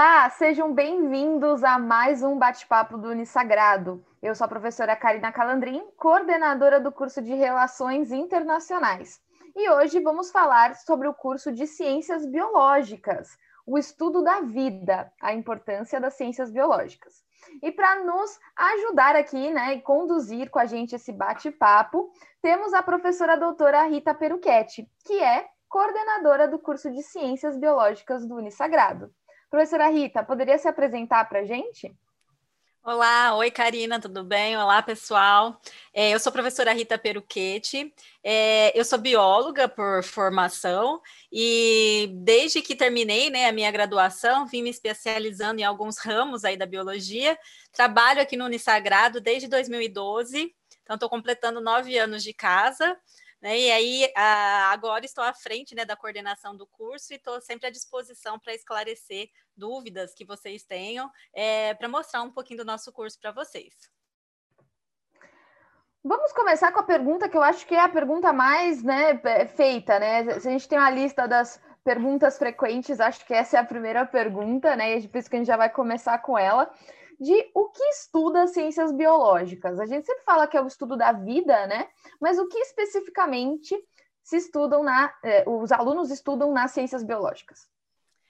Olá, sejam bem-vindos a mais um bate-papo do Unisagrado. Eu sou a professora Karina Calandrin, coordenadora do curso de Relações Internacionais. E hoje vamos falar sobre o curso de Ciências Biológicas, o estudo da vida, a importância das ciências biológicas. E para nos ajudar aqui, né, e conduzir com a gente esse bate-papo, temos a professora doutora Rita Peruchetti, que é coordenadora do curso de Ciências Biológicas do Unisagrado. Professora Rita, poderia se apresentar para a gente? Olá, oi Karina, tudo bem? Olá pessoal, é, eu sou a professora Rita Peruquete, é, eu sou bióloga por formação e desde que terminei né, a minha graduação, vim me especializando em alguns ramos aí da biologia, trabalho aqui no Unisagrado desde 2012, então estou completando nove anos de casa, né? E aí, agora estou à frente né, da coordenação do curso e estou sempre à disposição para esclarecer dúvidas que vocês tenham, é, para mostrar um pouquinho do nosso curso para vocês. Vamos começar com a pergunta que eu acho que é a pergunta mais né, feita, né? Se a gente tem uma lista das perguntas frequentes, acho que essa é a primeira pergunta, né? E por isso que a gente já vai começar com ela de o que estuda ciências biológicas. A gente sempre fala que é o estudo da vida, né? Mas o que especificamente se estudam na, eh, os alunos estudam nas ciências biológicas?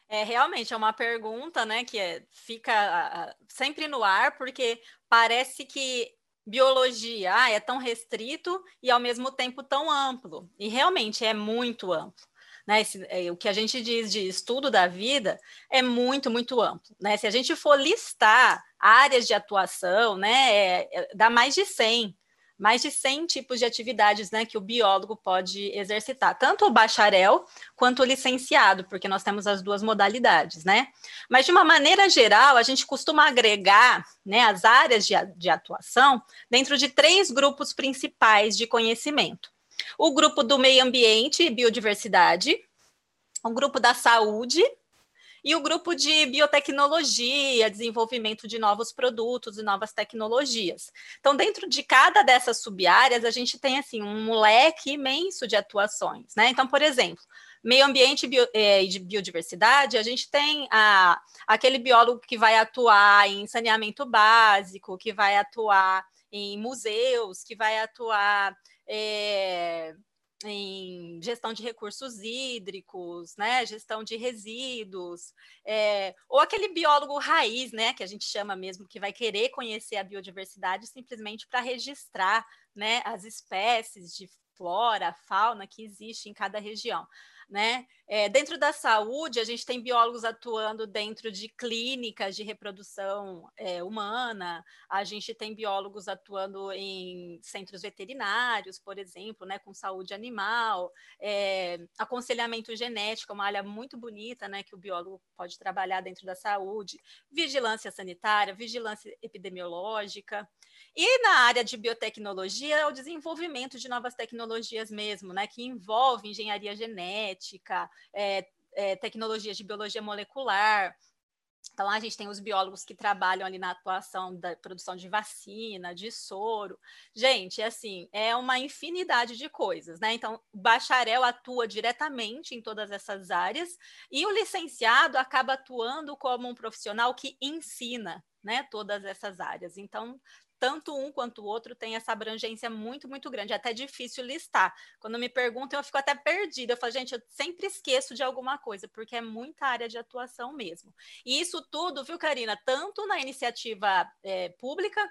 É realmente é uma pergunta, né, que é, fica sempre no ar, porque parece que biologia ah, é tão restrito e ao mesmo tempo tão amplo. E realmente é muito amplo né? Esse, é, o que a gente diz de estudo da vida é muito, muito amplo, né? Se a gente for listar áreas de atuação, né, é, é, dá mais de 100, mais de 100 tipos de atividades né, que o biólogo pode exercitar, tanto o bacharel quanto o licenciado, porque nós temos as duas modalidades, né? Mas, de uma maneira geral, a gente costuma agregar né, as áreas de, de atuação dentro de três grupos principais de conhecimento o grupo do meio ambiente e biodiversidade, o grupo da saúde e o grupo de biotecnologia, desenvolvimento de novos produtos e novas tecnologias. Então, dentro de cada dessas subáreas, a gente tem assim um leque imenso de atuações, né? Então, por exemplo, meio ambiente e bio, é, de biodiversidade, a gente tem a, aquele biólogo que vai atuar em saneamento básico, que vai atuar em museus, que vai atuar é, em gestão de recursos hídricos, né, gestão de resíduos, é, ou aquele biólogo raiz, né, que a gente chama mesmo, que vai querer conhecer a biodiversidade simplesmente para registrar, né, as espécies de flora, fauna que existe em cada região né? É, dentro da saúde, a gente tem biólogos atuando dentro de clínicas de reprodução é, humana, a gente tem biólogos atuando em centros veterinários, por exemplo, né, com saúde animal, é, aconselhamento genético, uma área muito bonita, né, que o biólogo pode trabalhar dentro da saúde, vigilância sanitária, vigilância epidemiológica. E na área de biotecnologia, é o desenvolvimento de novas tecnologias mesmo, né, que envolve engenharia genética, é, é, tecnologias de biologia molecular. Então, a gente tem os biólogos que trabalham ali na atuação da produção de vacina, de soro. Gente, assim, é uma infinidade de coisas, né? Então, o bacharel atua diretamente em todas essas áreas e o licenciado acaba atuando como um profissional que ensina, né, todas essas áreas. Então, tanto um quanto o outro tem essa abrangência muito, muito grande. É até difícil listar. Quando me perguntam, eu fico até perdida. Eu falo, gente, eu sempre esqueço de alguma coisa, porque é muita área de atuação mesmo. E isso tudo, viu, Karina? Tanto na iniciativa é, pública,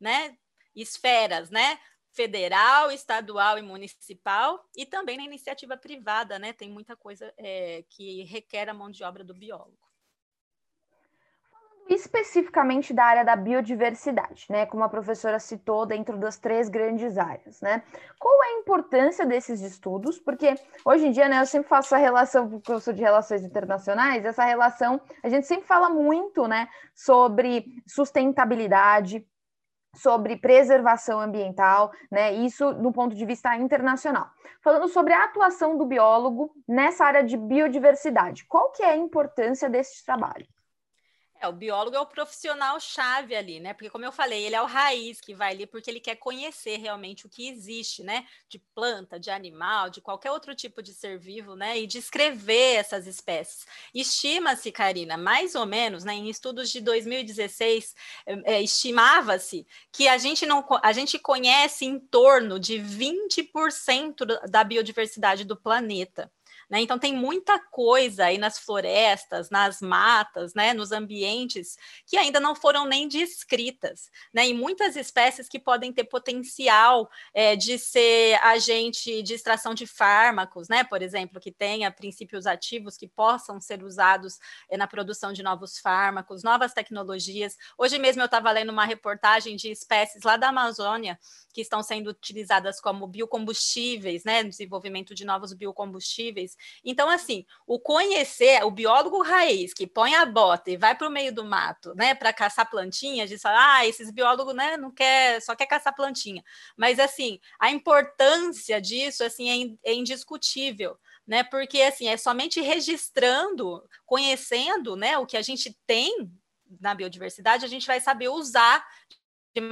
né? Esferas, né? Federal, estadual e municipal, e também na iniciativa privada, né? Tem muita coisa é, que requer a mão de obra do biólogo especificamente da área da biodiversidade, né? Como a professora citou, dentro das três grandes áreas, né? Qual é a importância desses estudos? Porque hoje em dia, né, eu sempre faço a relação, porque eu sou de relações internacionais, essa relação, a gente sempre fala muito, né, sobre sustentabilidade, sobre preservação ambiental, né? Isso do ponto de vista internacional. Falando sobre a atuação do biólogo nessa área de biodiversidade, qual que é a importância desse trabalho? É, o biólogo é o profissional chave ali, né? Porque, como eu falei, ele é o raiz que vai ali porque ele quer conhecer realmente o que existe, né? De planta, de animal, de qualquer outro tipo de ser vivo, né? E descrever essas espécies. Estima-se, Karina, mais ou menos, né? Em estudos de 2016, é, é, estimava-se que a gente não a gente conhece em torno de 20% da biodiversidade do planeta. Né? Então, tem muita coisa aí nas florestas, nas matas, né? nos ambientes, que ainda não foram nem descritas. Né? E muitas espécies que podem ter potencial é, de ser agente de extração de fármacos, né? por exemplo, que tenha princípios ativos que possam ser usados é, na produção de novos fármacos, novas tecnologias. Hoje mesmo eu estava lendo uma reportagem de espécies lá da Amazônia que estão sendo utilizadas como biocombustíveis, né? Desenvolvimento de novos biocombustíveis então, assim, o conhecer, o biólogo raiz que põe a bota e vai para o meio do mato, né, para caçar plantinhas, diz, ah, esses biólogos, né, não quer, só quer caçar plantinha. Mas, assim, a importância disso, assim, é, é indiscutível, né, porque, assim, é somente registrando, conhecendo, né, o que a gente tem na biodiversidade, a gente vai saber usar de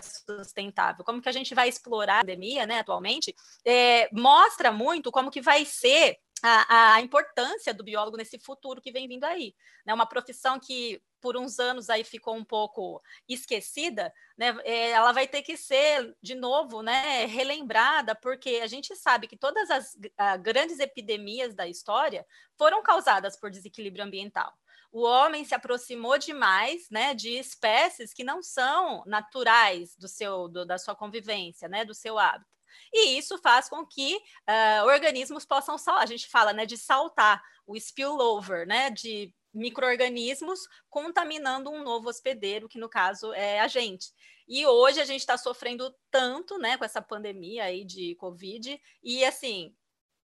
sustentável, como que a gente vai explorar a pandemia, né, atualmente, é, mostra muito como que vai ser a, a, importância do biólogo nesse futuro que vem vindo aí. Né? Uma profissão que por uns anos aí ficou um pouco esquecida, né? É, ela vai ter que ser de novo, né, relembrada, porque a gente sabe que todas as grandes epidemias da história foram causadas por desequilíbrio ambiental o homem se aproximou demais, né, de espécies que não são naturais do seu, do, da sua convivência, né, do seu hábito. E isso faz com que uh, organismos possam saltar. A gente fala, né, de saltar o spillover, né, de microorganismos contaminando um novo hospedeiro, que no caso é a gente. E hoje a gente está sofrendo tanto, né, com essa pandemia aí de Covid, e assim,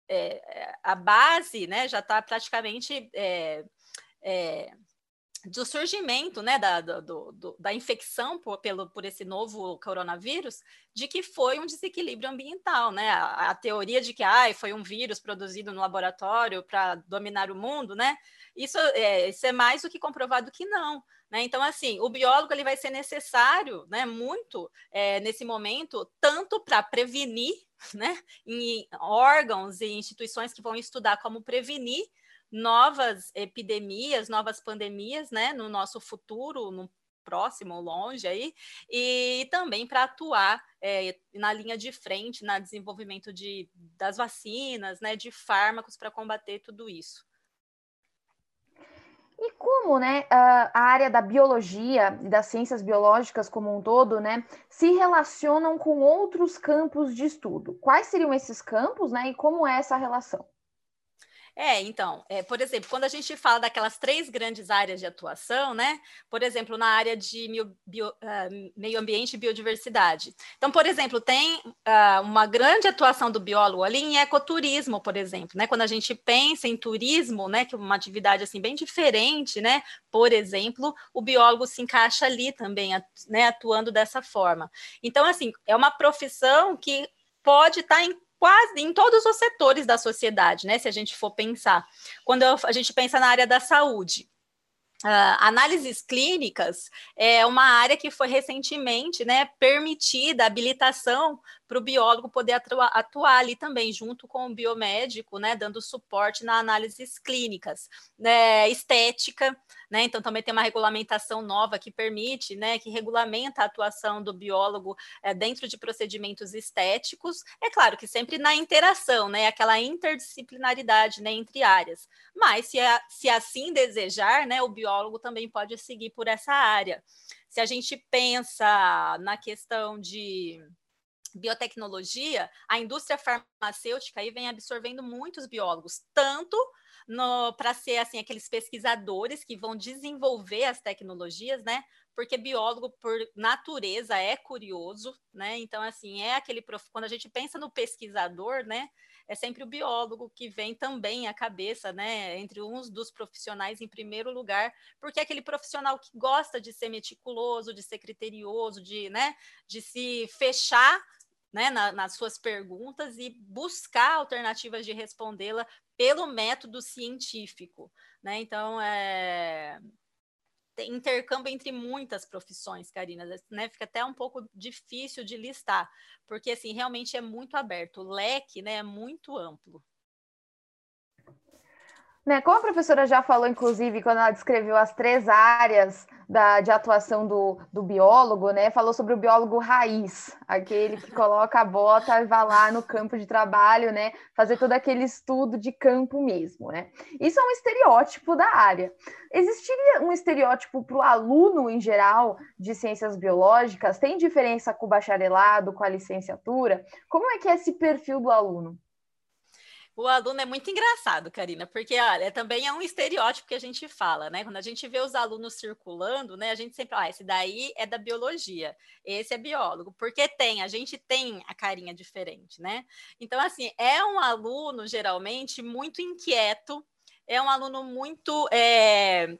é, a base, né, já está praticamente é, é, do surgimento né, da, do, do, da infecção por, pelo, por esse novo coronavírus, de que foi um desequilíbrio ambiental, né? A, a teoria de que ah, foi um vírus produzido no laboratório para dominar o mundo, né? Isso é, isso é mais do que comprovado que não. Né? Então, assim, o biólogo ele vai ser necessário, né, muito é, nesse momento, tanto para prevenir, né, em órgãos e instituições que vão estudar como prevenir, novas epidemias, novas pandemias, né, no nosso futuro, no próximo, longe aí, e também para atuar é, na linha de frente, na desenvolvimento de, das vacinas, né, de fármacos para combater tudo isso. E como, né, a área da biologia e das ciências biológicas como um todo, né, se relacionam com outros campos de estudo? Quais seriam esses campos, né, e como é essa relação? É, então, é, por exemplo, quando a gente fala daquelas três grandes áreas de atuação, né? Por exemplo, na área de bio, bio, uh, meio ambiente e biodiversidade. Então, por exemplo, tem uh, uma grande atuação do biólogo ali em ecoturismo, por exemplo, né? Quando a gente pensa em turismo, né? Que é uma atividade assim bem diferente, né? Por exemplo, o biólogo se encaixa ali também, né? Atuando dessa forma. Então, assim, é uma profissão que pode estar tá em quase em todos os setores da sociedade, né? Se a gente for pensar. Quando a gente pensa na área da saúde, Uh, análises clínicas é uma área que foi recentemente né, permitida a habilitação para o biólogo poder atuar, atuar, ali também, junto com o biomédico, né, dando suporte na análises clínicas, né, estética, né, então também tem uma regulamentação nova que permite, né, que regulamenta a atuação do biólogo é, dentro de procedimentos estéticos, é claro que sempre na interação, né, aquela interdisciplinaridade, né, entre áreas, mas se, se assim desejar, né, o biólogo também pode seguir por essa área. Se a gente pensa na questão de biotecnologia, a indústria farmacêutica aí vem absorvendo muitos biólogos, tanto para ser assim aqueles pesquisadores que vão desenvolver as tecnologias, né? Porque biólogo por natureza é curioso, né? Então assim, é aquele prof... quando a gente pensa no pesquisador, né? É sempre o biólogo que vem também à cabeça, né? Entre uns dos profissionais em primeiro lugar, porque é aquele profissional que gosta de ser meticuloso, de ser criterioso, de, né, de se fechar né, na, nas suas perguntas e buscar alternativas de respondê-la pelo método científico. Né? Então, é, intercâmbio entre muitas profissões, Karina, né? Fica até um pouco difícil de listar, porque assim, realmente é muito aberto, o leque né, é muito amplo. Né, como a professora já falou, inclusive, quando ela descreveu as três áreas da, de atuação do, do biólogo, né, falou sobre o biólogo raiz, aquele que coloca a bota e vai lá no campo de trabalho, né, fazer todo aquele estudo de campo mesmo, né. Isso é um estereótipo da área. Existiria um estereótipo para o aluno em geral de ciências biológicas? Tem diferença com o bacharelado, com a licenciatura? Como é que é esse perfil do aluno? O aluno é muito engraçado, Karina, porque olha, também é um estereótipo que a gente fala, né? Quando a gente vê os alunos circulando, né? A gente sempre, ah, esse daí é da biologia, esse é biólogo, porque tem, a gente tem a carinha diferente, né? Então, assim, é um aluno geralmente muito inquieto, é um aluno muito é,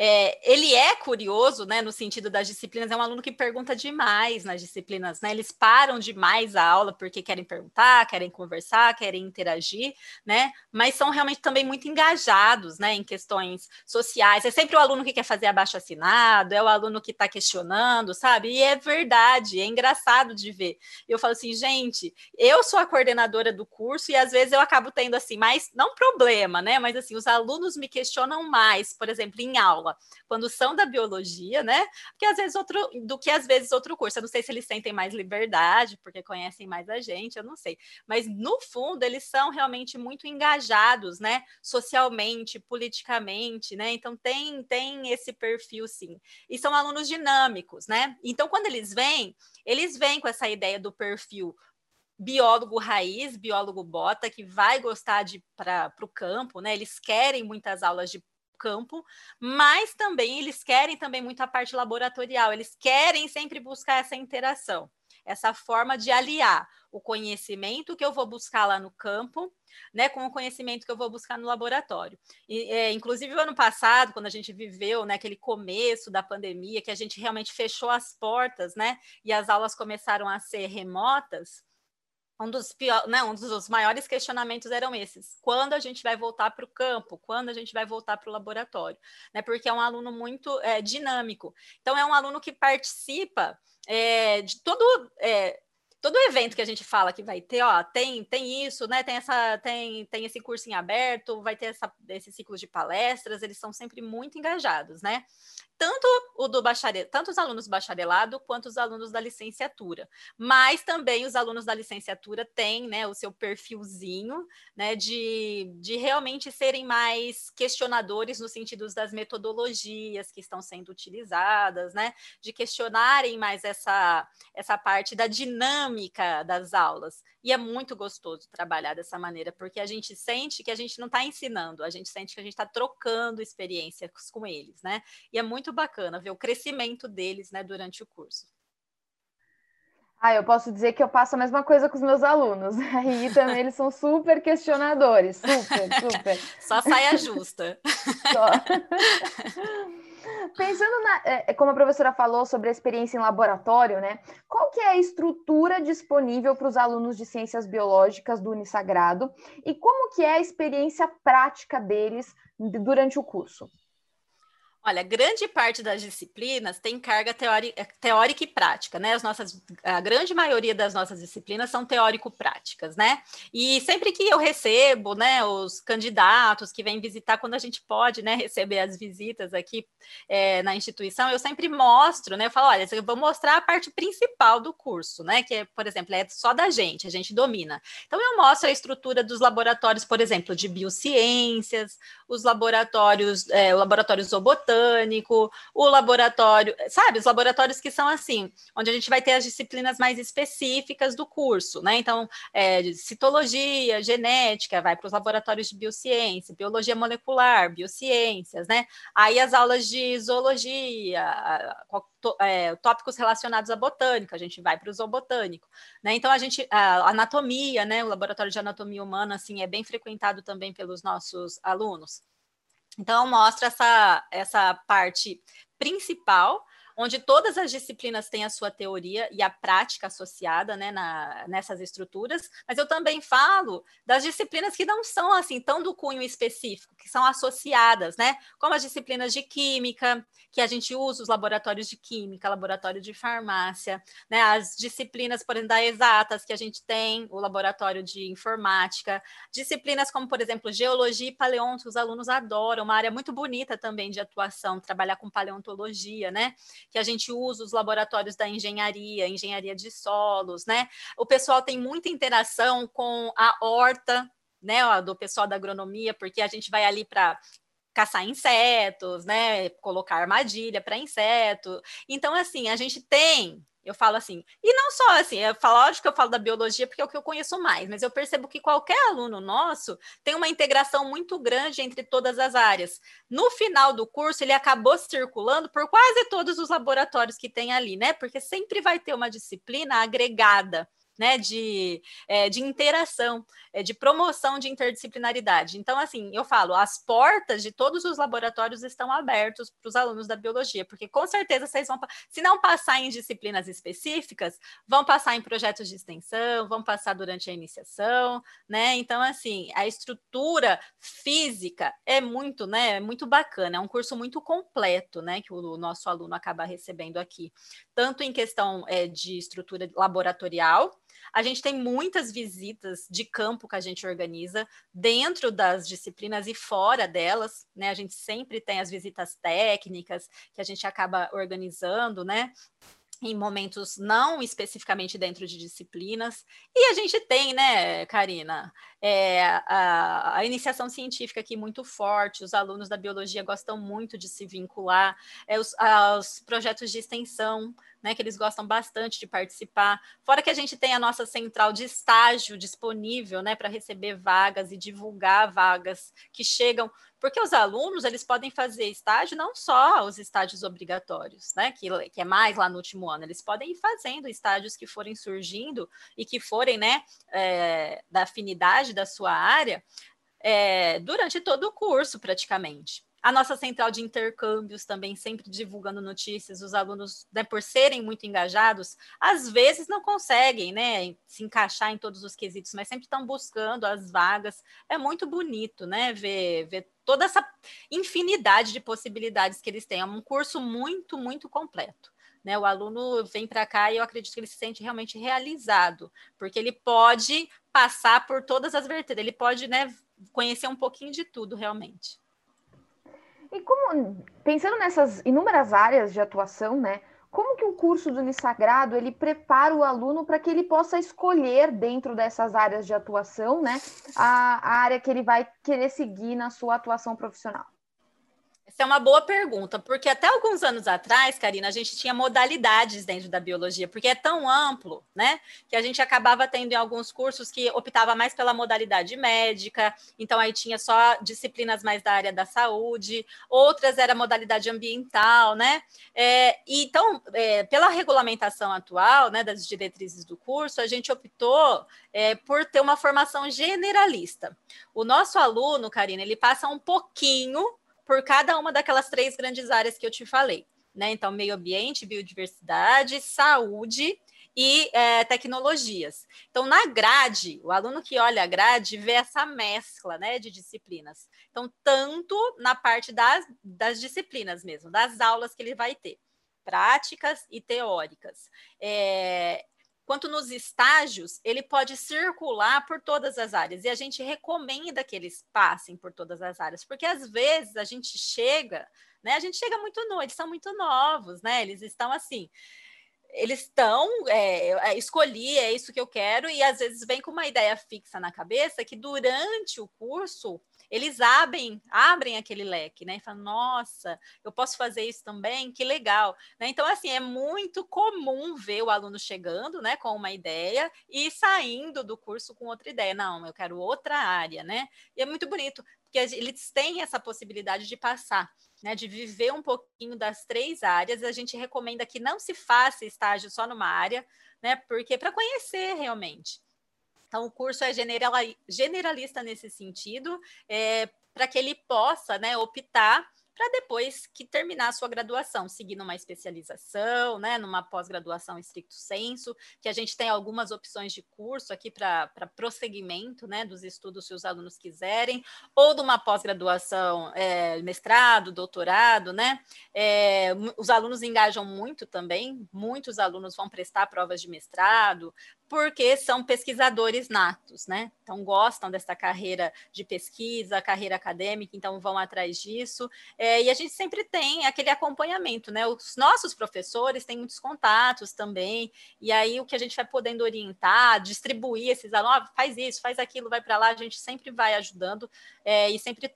é, ele é curioso, né, no sentido das disciplinas, é um aluno que pergunta demais nas disciplinas, né? Eles param demais a aula porque querem perguntar, querem conversar, querem interagir, né? Mas são realmente também muito engajados, né, em questões sociais. É sempre o aluno que quer fazer abaixo assinado, é o aluno que está questionando, sabe? E é verdade, é engraçado de ver. Eu falo assim, gente, eu sou a coordenadora do curso e às vezes eu acabo tendo assim, mais não problema, né? Mas assim, os alunos me questionam mais, por exemplo, em aula quando são da biologia, né? Porque às vezes outro, do que às vezes outro curso. Eu não sei se eles sentem mais liberdade, porque conhecem mais a gente, eu não sei. Mas no fundo, eles são realmente muito engajados, né? Socialmente, politicamente, né? Então tem, tem esse perfil, sim. E são alunos dinâmicos, né? Então, quando eles vêm, eles vêm com essa ideia do perfil biólogo raiz, biólogo bota, que vai gostar de para o campo, né? Eles querem muitas aulas de campo, mas também eles querem também muito a parte laboratorial, eles querem sempre buscar essa interação, essa forma de aliar o conhecimento que eu vou buscar lá no campo, né, com o conhecimento que eu vou buscar no laboratório. E, é, inclusive, o ano passado, quando a gente viveu né, aquele começo da pandemia, que a gente realmente fechou as portas, né, e as aulas começaram a ser remotas, um dos, pior, né, um dos maiores questionamentos eram esses: quando a gente vai voltar para o campo, quando a gente vai voltar para o laboratório, né? Porque é um aluno muito é, dinâmico. Então, é um aluno que participa é, de todo. É, todo evento que a gente fala que vai ter, ó, tem, tem isso, né? Tem essa, tem, tem esse curso em aberto, vai ter essa, esse ciclo de palestras, eles são sempre muito engajados, né? Tanto o do bacharel, tanto os alunos do bacharelado quanto os alunos da licenciatura. Mas também os alunos da licenciatura têm né, o seu perfilzinho né, de, de realmente serem mais questionadores no sentido das metodologias que estão sendo utilizadas, né, de questionarem mais essa, essa parte da dinâmica das aulas. E é muito gostoso trabalhar dessa maneira, porque a gente sente que a gente não está ensinando, a gente sente que a gente está trocando experiências com eles, né? E é muito bacana ver o crescimento deles, né, durante o curso. Ah, eu posso dizer que eu passo a mesma coisa com os meus alunos. Aí também eles são super questionadores, super, super. Só saia justa. Só. Pensando na, é, é, como a professora falou sobre a experiência em laboratório, né? Qual que é a estrutura disponível para os alunos de ciências biológicas do Unisagrado e como que é a experiência prática deles durante o curso? Olha, grande parte das disciplinas tem carga teórica, e prática, né? As nossas, a grande maioria das nossas disciplinas são teórico-práticas, né? E sempre que eu recebo, né, os candidatos que vêm visitar, quando a gente pode, né, receber as visitas aqui é, na instituição, eu sempre mostro, né? Eu falo, olha, eu vou mostrar a parte principal do curso, né? Que, é, por exemplo, é só da gente, a gente domina. Então, eu mostro a estrutura dos laboratórios, por exemplo, de biociências, os laboratórios, é, o laboratório botânico, o laboratório, sabe, os laboratórios que são assim, onde a gente vai ter as disciplinas mais específicas do curso, né? Então, é, citologia, genética, vai para os laboratórios de biociência, biologia molecular, biociências, né? Aí as aulas de zoologia, é, tópicos relacionados à botânica, a gente vai para o zoobotânico, né? Então a gente a anatomia, né? O laboratório de anatomia humana assim é bem frequentado também pelos nossos alunos. Então, mostra essa, essa parte principal, onde todas as disciplinas têm a sua teoria e a prática associada né, na, nessas estruturas, mas eu também falo das disciplinas que não são assim tão do cunho específico, que são associadas, né? Como as disciplinas de química, que a gente usa os laboratórios de química, laboratório de farmácia, né? As disciplinas, por exemplo, da exatas, que a gente tem o laboratório de informática, disciplinas como, por exemplo, geologia e paleonto, os alunos adoram, uma área muito bonita também de atuação, trabalhar com paleontologia, né? Que a gente usa os laboratórios da engenharia, engenharia de solos, né? O pessoal tem muita interação com a horta, né, do pessoal da agronomia, porque a gente vai ali para caçar insetos, né, colocar armadilha para inseto. Então, assim, a gente tem eu falo assim, e não só assim, eu falo, lógico que eu falo da biologia porque é o que eu conheço mais, mas eu percebo que qualquer aluno nosso tem uma integração muito grande entre todas as áreas. No final do curso, ele acabou circulando por quase todos os laboratórios que tem ali, né? Porque sempre vai ter uma disciplina agregada né, de, é, de interação, é, de promoção de interdisciplinaridade. Então, assim, eu falo, as portas de todos os laboratórios estão abertos para os alunos da biologia, porque com certeza vocês vão, se não passar em disciplinas específicas, vão passar em projetos de extensão, vão passar durante a iniciação, né? Então, assim, a estrutura física é muito, né, é muito bacana, é um curso muito completo, né, que o nosso aluno acaba recebendo aqui, tanto em questão é, de estrutura laboratorial, a gente tem muitas visitas de campo que a gente organiza dentro das disciplinas e fora delas, né? A gente sempre tem as visitas técnicas que a gente acaba organizando, né? em momentos não especificamente dentro de disciplinas. E a gente tem, né, Karina, é, a, a, iniciação científica aqui muito forte, os alunos da biologia gostam muito de se vincular, é, os, os projetos de extensão, né, que eles gostam bastante de participar. Fora que a gente tem a nossa central de estágio disponível, né, para receber vagas e divulgar vagas que chegam, porque os alunos eles podem fazer estágio não só os estágios obrigatórios, né, que, que é mais lá no último ano, eles podem ir fazendo estágios que forem surgindo e que forem, né, é, da afinidade da sua área. É, durante todo o curso, praticamente. A nossa central de intercâmbios também sempre divulgando notícias, os alunos, né, por serem muito engajados, às vezes não conseguem né, se encaixar em todos os quesitos, mas sempre estão buscando as vagas. É muito bonito né, ver, ver toda essa infinidade de possibilidades que eles têm. É um curso muito, muito completo. Né, o aluno vem para cá e eu acredito que ele se sente realmente realizado, porque ele pode passar por todas as vertentes, ele pode né, conhecer um pouquinho de tudo realmente. E como, pensando nessas inúmeras áreas de atuação, né? Como que o curso do Unisagrado ele prepara o aluno para que ele possa escolher dentro dessas áreas de atuação, né, a, a área que ele vai querer seguir na sua atuação profissional? Essa é uma boa pergunta, porque até alguns anos atrás, Karina, a gente tinha modalidades dentro da biologia, porque é tão amplo, né? Que a gente acabava tendo em alguns cursos que optava mais pela modalidade médica, então aí tinha só disciplinas mais da área da saúde, outras era modalidade ambiental, né? É, então, é, pela regulamentação atual, né, das diretrizes do curso, a gente optou é, por ter uma formação generalista. O nosso aluno, Karina, ele passa um pouquinho por cada uma daquelas três grandes áreas que eu te falei. Né? Então, meio ambiente, biodiversidade, saúde e é, tecnologias. Então, na grade, o aluno que olha a grade vê essa mescla né, de disciplinas. Então, tanto na parte das, das disciplinas mesmo, das aulas que ele vai ter, práticas e teóricas. É, quanto nos estágios, ele pode circular por todas as áreas. E a gente recomenda que eles passem por todas as áreas, porque às vezes a gente chega, né? A gente chega muito novo, eles são muito novos, né? Eles estão assim eles estão, é, é, escolhi, é isso que eu quero, e às vezes vem com uma ideia fixa na cabeça que durante o curso eles abrem, abrem aquele leque, né? E falam, nossa, eu posso fazer isso também, que legal. Né? Então, assim, é muito comum ver o aluno chegando né, com uma ideia e saindo do curso com outra ideia. Não, eu quero outra área, né? E é muito bonito, porque eles têm essa possibilidade de passar. Né, de viver um pouquinho das três áreas, a gente recomenda que não se faça estágio só numa área, né? Porque para conhecer realmente. Então, o curso é generalista nesse sentido, é, para que ele possa né, optar para depois que terminar a sua graduação, seguir numa especialização, né, numa pós-graduação estricto senso, que a gente tem algumas opções de curso aqui para prosseguimento, né, dos estudos se os alunos quiserem, ou de uma pós-graduação, é, mestrado, doutorado, né, é, os alunos engajam muito também, muitos alunos vão prestar provas de mestrado, porque são pesquisadores natos, né? Então gostam dessa carreira de pesquisa, carreira acadêmica, então vão atrás disso. É, e a gente sempre tem aquele acompanhamento, né? Os nossos professores têm muitos contatos também, e aí o que a gente vai podendo orientar, distribuir esses alunos, oh, faz isso, faz aquilo, vai para lá, a gente sempre vai ajudando é, e sempre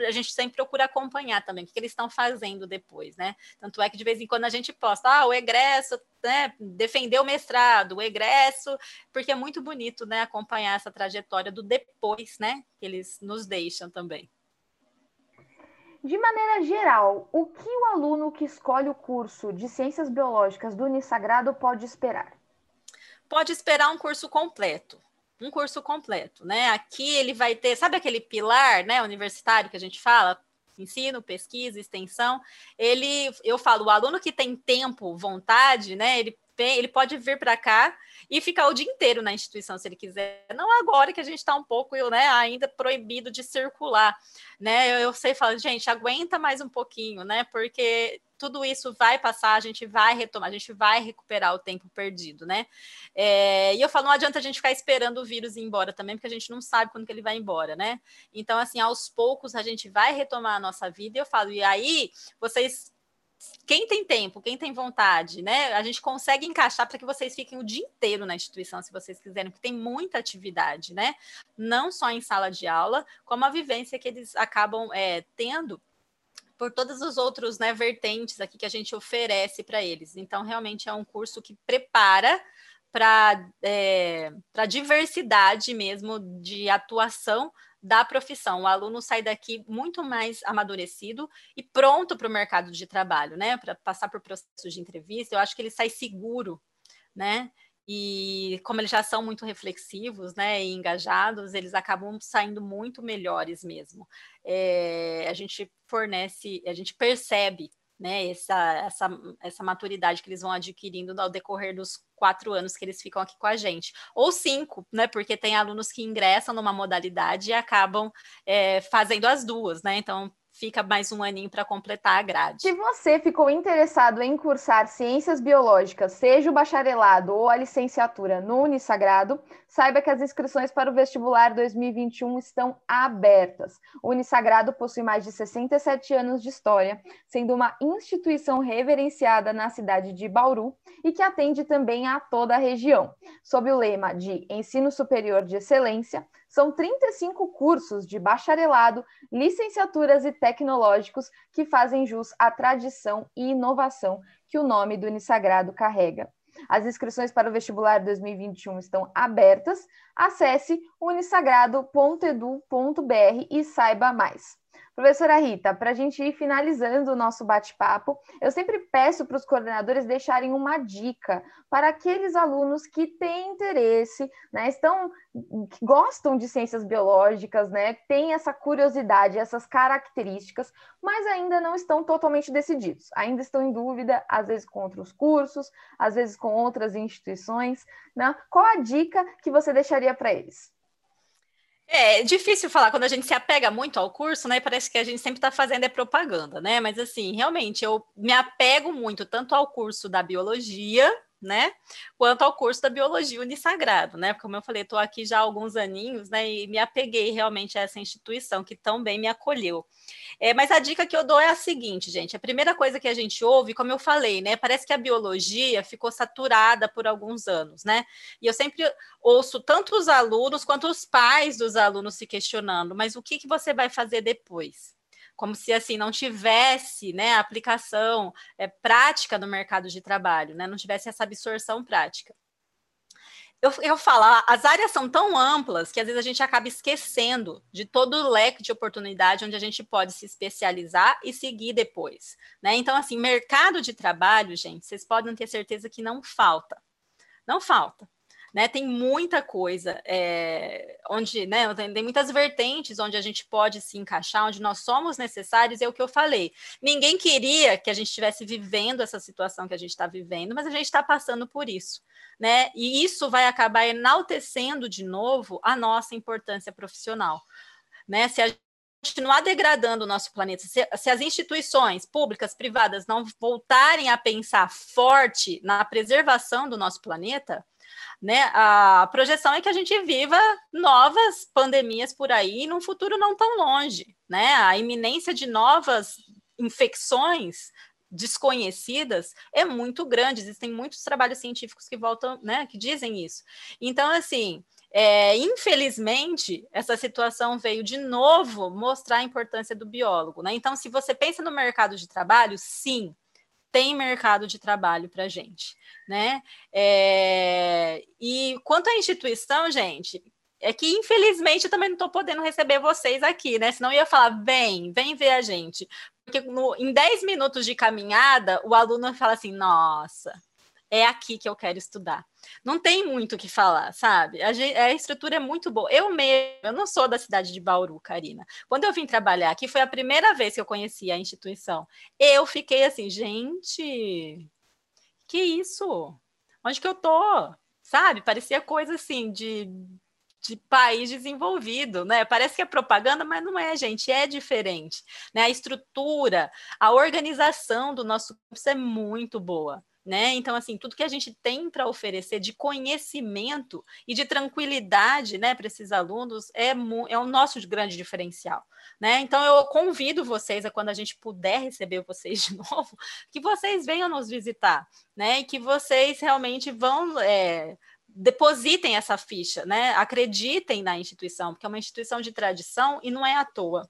a gente sempre procura acompanhar também o que, eles estão fazendo depois, né? Tanto é que de vez em quando a gente posta, ah, o egresso, né, defender o mestrado, o egresso, porque é muito bonito, né, acompanhar essa trajetória do depois, né, que eles nos deixam também. De maneira geral, o que o aluno que escolhe o curso de Ciências Biológicas do Unisagrado pode esperar? Pode esperar um curso completo um curso completo, né? Aqui ele vai ter, sabe aquele pilar, né, universitário que a gente fala, ensino, pesquisa, extensão. Ele, eu falo, o aluno que tem tempo, vontade, né, ele ele pode vir para cá e ficar o dia inteiro na instituição, se ele quiser. Não agora que a gente está um pouco, né, ainda proibido de circular, né? Eu, eu sei falar, gente, aguenta mais um pouquinho, né? Porque tudo isso vai passar, a gente vai retomar, a gente vai recuperar o tempo perdido, né? É, e eu falo, não adianta a gente ficar esperando o vírus ir embora também, porque a gente não sabe quando que ele vai embora, né? Então, assim, aos poucos a gente vai retomar a nossa vida, e eu falo, e aí vocês quem tem tempo, quem tem vontade, né? A gente consegue encaixar para que vocês fiquem o dia inteiro na instituição, se vocês quiserem, porque tem muita atividade, né? Não só em sala de aula, como a vivência que eles acabam é, tendo por todos os outros né, vertentes aqui que a gente oferece para eles. Então, realmente é um curso que prepara para é, a diversidade mesmo de atuação da profissão. O aluno sai daqui muito mais amadurecido e pronto para o mercado de trabalho, né? Para passar por processos de entrevista. Eu acho que ele sai seguro, né? E como eles já são muito reflexivos, né, e engajados, eles acabam saindo muito melhores mesmo. É, a gente fornece, a gente percebe, né, essa, essa, essa maturidade que eles vão adquirindo ao decorrer dos quatro anos que eles ficam aqui com a gente, ou cinco, né, porque tem alunos que ingressam numa modalidade e acabam é, fazendo as duas, né, então fica mais um aninho para completar a grade. Se você ficou interessado em cursar ciências biológicas, seja o bacharelado ou a licenciatura no Unisagrado, saiba que as inscrições para o vestibular 2021 estão abertas. O Unisagrado possui mais de 67 anos de história, sendo uma instituição reverenciada na cidade de Bauru e que atende também a toda a região, sob o lema de Ensino Superior de Excelência são 35 cursos de bacharelado, licenciaturas e tecnológicos que fazem jus à tradição e inovação que o nome do Unisagrado carrega. As inscrições para o vestibular 2021 estão abertas. Acesse unisagrado.edu.br e saiba mais. Professora Rita, para a gente ir finalizando o nosso bate-papo, eu sempre peço para os coordenadores deixarem uma dica para aqueles alunos que têm interesse, né, estão, que gostam de ciências biológicas, né, têm essa curiosidade, essas características, mas ainda não estão totalmente decididos, ainda estão em dúvida, às vezes com outros cursos, às vezes com outras instituições. Né? Qual a dica que você deixaria para eles? É, é difícil falar quando a gente se apega muito ao curso, né? Parece que a gente sempre está fazendo é propaganda, né? Mas assim, realmente eu me apego muito tanto ao curso da biologia, né? Quanto ao curso da biologia unisagrado, né? Como eu falei, estou aqui já há alguns aninhos, né? E me apeguei realmente a essa instituição que tão bem me acolheu. É, mas a dica que eu dou é a seguinte, gente: a primeira coisa que a gente ouve, como eu falei, né? Parece que a biologia ficou saturada por alguns anos, né? E eu sempre ouço tanto os alunos quanto os pais dos alunos se questionando, mas o que, que você vai fazer depois? Como se assim não tivesse né, aplicação é, prática no mercado de trabalho, né, não tivesse essa absorção prática. Eu, eu falo, as áreas são tão amplas que às vezes a gente acaba esquecendo de todo o leque de oportunidade onde a gente pode se especializar e seguir depois. Né? Então, assim, mercado de trabalho, gente, vocês podem ter certeza que não falta. Não falta. Né? Tem muita coisa é, onde, né? Tem, tem, muitas vertentes onde a gente pode se encaixar, onde nós somos necessários, é o que eu falei. Ninguém queria que a gente estivesse vivendo essa situação que a gente está vivendo, mas a gente está passando por isso, né? E isso vai acabar enaltecendo de novo a nossa importância profissional, né? Se a continuar degradando o nosso planeta, se, se, as instituições públicas, privadas não voltarem a pensar forte na preservação do nosso planeta, né, a projeção é que a gente viva novas pandemias por aí num futuro não tão longe, né? A iminência de novas infecções desconhecidas é muito grande. Existem muitos trabalhos científicos que voltam, né, que dizem isso. Então, assim, é, infelizmente, essa situação veio de novo mostrar a importância do biólogo. Né? Então, se você pensa no mercado de trabalho, sim, tem mercado de trabalho para a gente. Né? É, e quanto à instituição, gente, é que infelizmente eu também não estou podendo receber vocês aqui, né? Senão eu ia falar, vem, vem ver a gente. Porque no, em 10 minutos de caminhada, o aluno fala assim: nossa, é aqui que eu quero estudar. Não tem muito o que falar, sabe? A, a, estrutura é muito boa. Eu mesmo, eu não sou da cidade de Bauru, Karina. Quando eu vim trabalhar aqui, foi a primeira vez que eu conheci a instituição. Eu fiquei assim, gente, que isso? Onde que eu tô? Sabe? Parecia coisa assim de, de país desenvolvido, né? Parece que é propaganda, mas não é, gente, é diferente. Né? A estrutura, a organização do nosso curso é muito boa né? Então, assim, tudo que a gente tem para oferecer de conhecimento e de tranquilidade, né, para esses alunos é, é o nosso grande diferencial, né? Então, eu convido vocês a quando a gente puder receber vocês de novo, que vocês venham nos visitar, né? E que vocês realmente vão é, depositem essa ficha, né? Acreditem na instituição, porque é uma instituição de tradição e não é à toa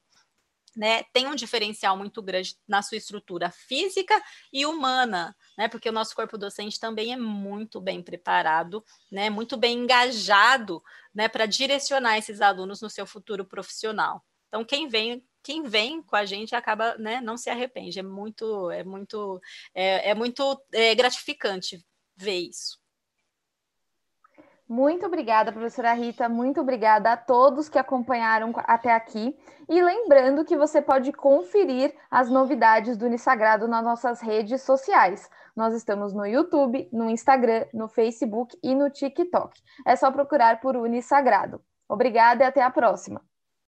né, tem um diferencial muito grande na sua estrutura física e humana, né, porque o nosso corpo docente também é muito bem preparado, né, muito bem engajado, né, para direcionar esses alunos no seu futuro profissional. Então, quem vem quem vem com a gente acaba, né, não se arrepende. É muito, é muito, é, é muito é, gratificante ver isso. Muito obrigada, professora Rita. Muito obrigada a todos que acompanharam até aqui. E lembrando que você pode conferir as novidades do Unisagrado nas nossas redes sociais. Nós estamos no YouTube, no Instagram, no Facebook e no TikTok. É só procurar por Unisagrado. Obrigada e até a próxima.